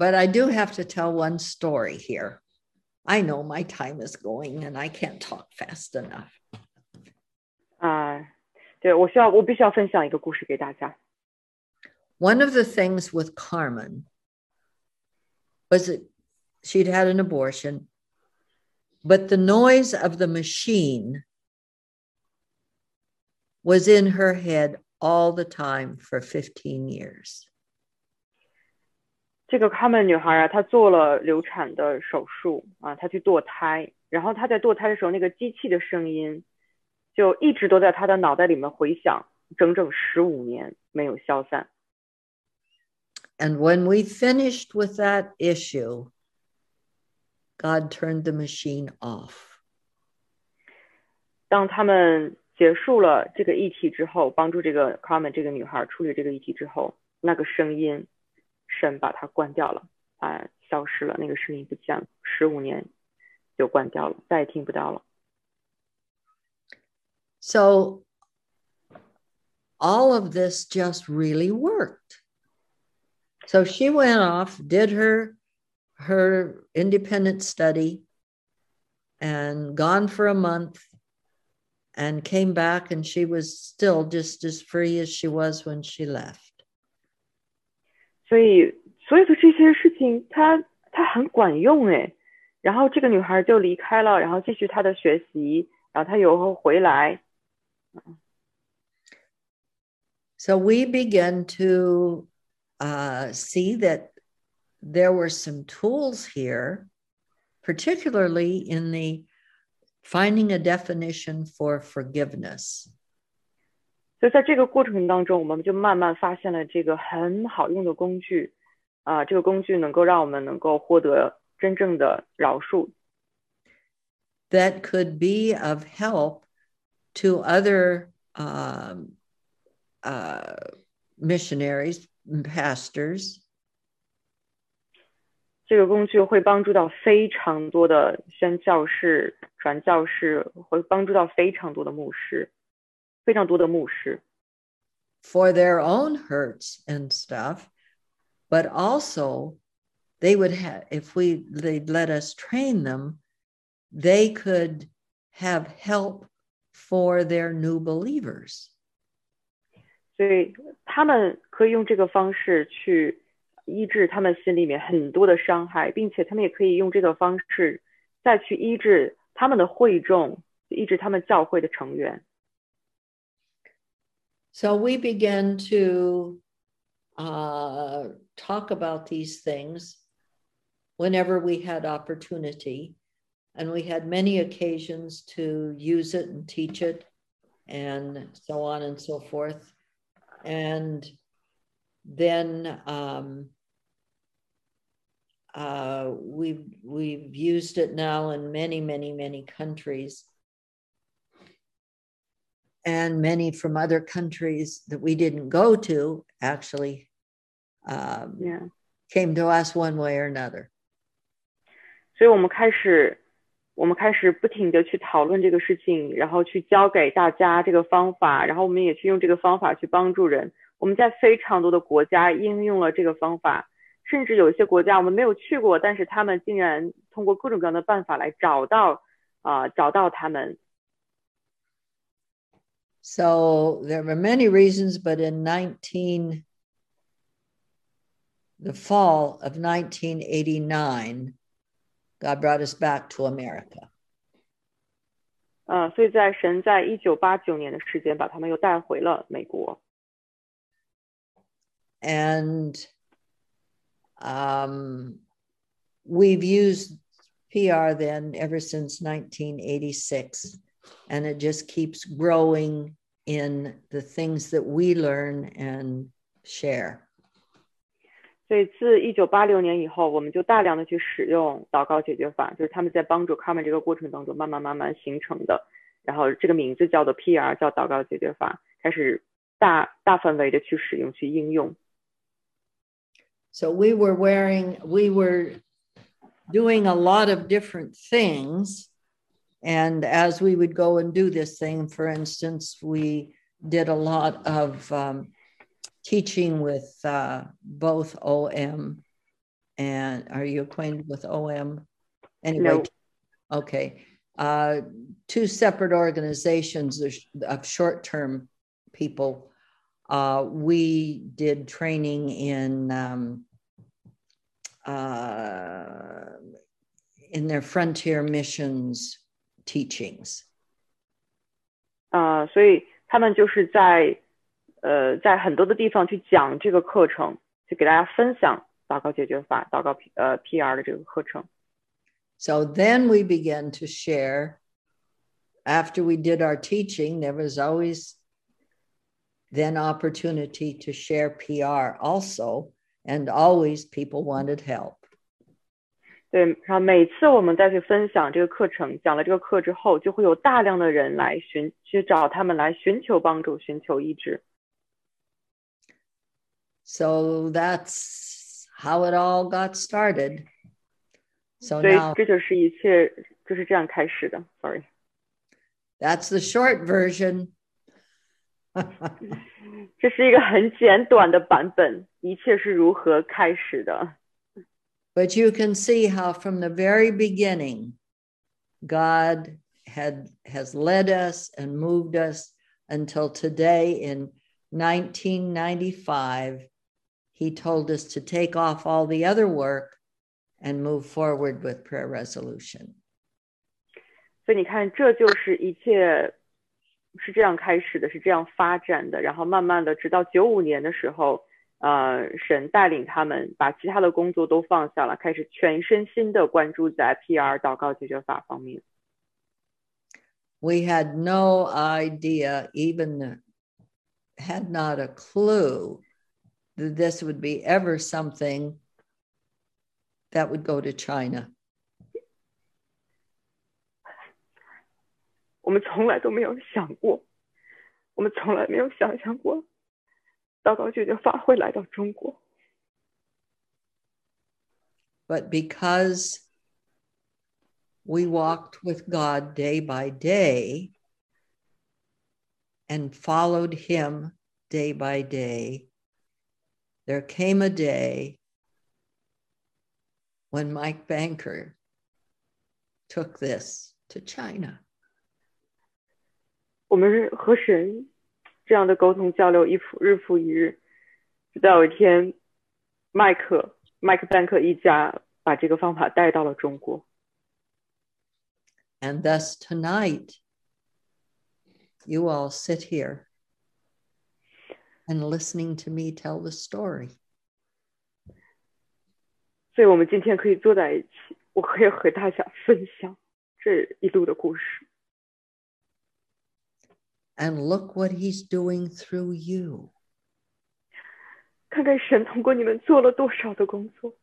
but I do have to tell one story here. I know my time is going and I can't talk fast enough. 啊、对我需要我必须要分享一个故事给大家。 One of the things with Carmen was that she'd had an abortion, but the noise of the machine was in her head all the time for 15 years. 这个卡门女孩啊，她做了流产的手术啊，她去堕胎，然后她在堕胎的时候，那个机器的声音就一直都在她的脑袋里面回响，整整十五年没有消散。And when we finished with that issue, God turned the machine off. 当他们结束了这个议题之后，帮助这个 Carmen 这个女孩处理这个议题之后，那个声音，神把它关掉了，啊，消失了，那个声音不见了，十五年就关掉了，再也听不到了。 So all of this just really worked. So she went off, did her her independent study and gone for a month and came back and she was still just as free as she was when she left. 所以所有的这些事情，它它很管用哎。然后这个女孩就离开了，然后继续她的学习，然后她有后回来， So we began to uh, see that there were some tools here, particularly in the finding a definition for forgiveness. 所以在这个过程当中，我们就慢慢发现了这个很好用的工具，啊、这个工具能够让我们能够获得真正的饶恕，that could be of help to other um, uh, missionaries, pastors, 这个工具会帮助到非常多的宣教士、传教士，会帮助到非常多的牧师，非常多的牧师。 for their own hurts and stuff, but also they would have, if we they'd let us train them, they could have help for their new believers. 所以他们可以用这个方式去医治他们心里面很多的伤害，并且他们也可以用这个方式再去医治他们的会众，医治他们教会的成员。 So we began to uh, talk about these things whenever we had opportunity. And we had many occasions to use it and teach it and so on and so forth. And then um, uh, we've, we've used it now in many, many, many countries and many from other countries that we didn't go to actually um, Yeah. came to us one way or another. 所以我们开始，我们开始不停的去讨论这个事情，然后去教给大家这个方法，然后我们也去用这个方法去帮助人。我们在非常多的国家应用了这个方法，甚至有一些国家我们没有去过，但是他们竟然通过各种各样的办法来找到啊、找到他们。So there were many reasons, but in 19, the fall of 1989, God brought us back to America. 呃，所以在神在一九八九年的时间把他们又带回了美国。 And um, we've used PR then ever since 1986, and it just keeps growing in the things that we learn and share. 所以自一九八六年以后，我们就大量的去使用祷告解决法，就是他们在帮助他们这个过程当中慢慢慢慢形成的。然后这个名字叫做 PR，叫祷告解决法，开始大大范围的去使用去应用。 So we were wearing, we were doing a lot of different things. And as we would go and do this thing, for instance, we did a lot of um, teaching with uh, both OM And are you acquainted with OM? Anyway, No. okay. Uh, two separate organizations of- of short-term people. Uh, we did training in um, uh, in their frontier missions teachings. 啊、所以他们就是在呃在很多的地方去讲这个课程，去给大家分享祷告解决法、祷告 P 呃 PR 的这个课程。 So then we began to share. After we did our teaching, there was always then opportunity to share PR also, and always people wanted help. 对，然后每次我们再去分享这个课程，讲了这个课之后，就会有大量的人来寻去找他们来寻求帮助、寻求医治。So that's how it all got started. So now 这就是一切就是这样开始的。Sorry，that's the short version. 这是一个很简短的版本，一切是如何开始的。But you can see how from the very beginning, God had has led us and moved us until today in 1995. He told us to take off all the other work and move forward with prayer resolution. 所以你看，这就是一切是这样开始的，是这样发展的，然后慢慢的，直到九五年的时候， 呃，神带领他们把其他的工作都放下了，开始全身心的关注在 PR 祷告解决法方面。 We had no idea, even had not a clue that this would be ever something that would go to China. 我们从来都没有想过，我们从来没有想象过， 祷告解决法会来到中国。 but because we walked with God day by day and followed Him day by day, there came a day when Mike Banker took this to China. 我们是和神 这样的沟通交流，一复日复一日，直到有一天，麦克麦克班克一家把这个方法带到了中国。And thus tonight, you all sit here and listening to me tell the story. 所以我们今天可以坐在一起，我可以和大家分享这一路的故事。And look what he's doing through you. 看看神通过你们做了多少的工作。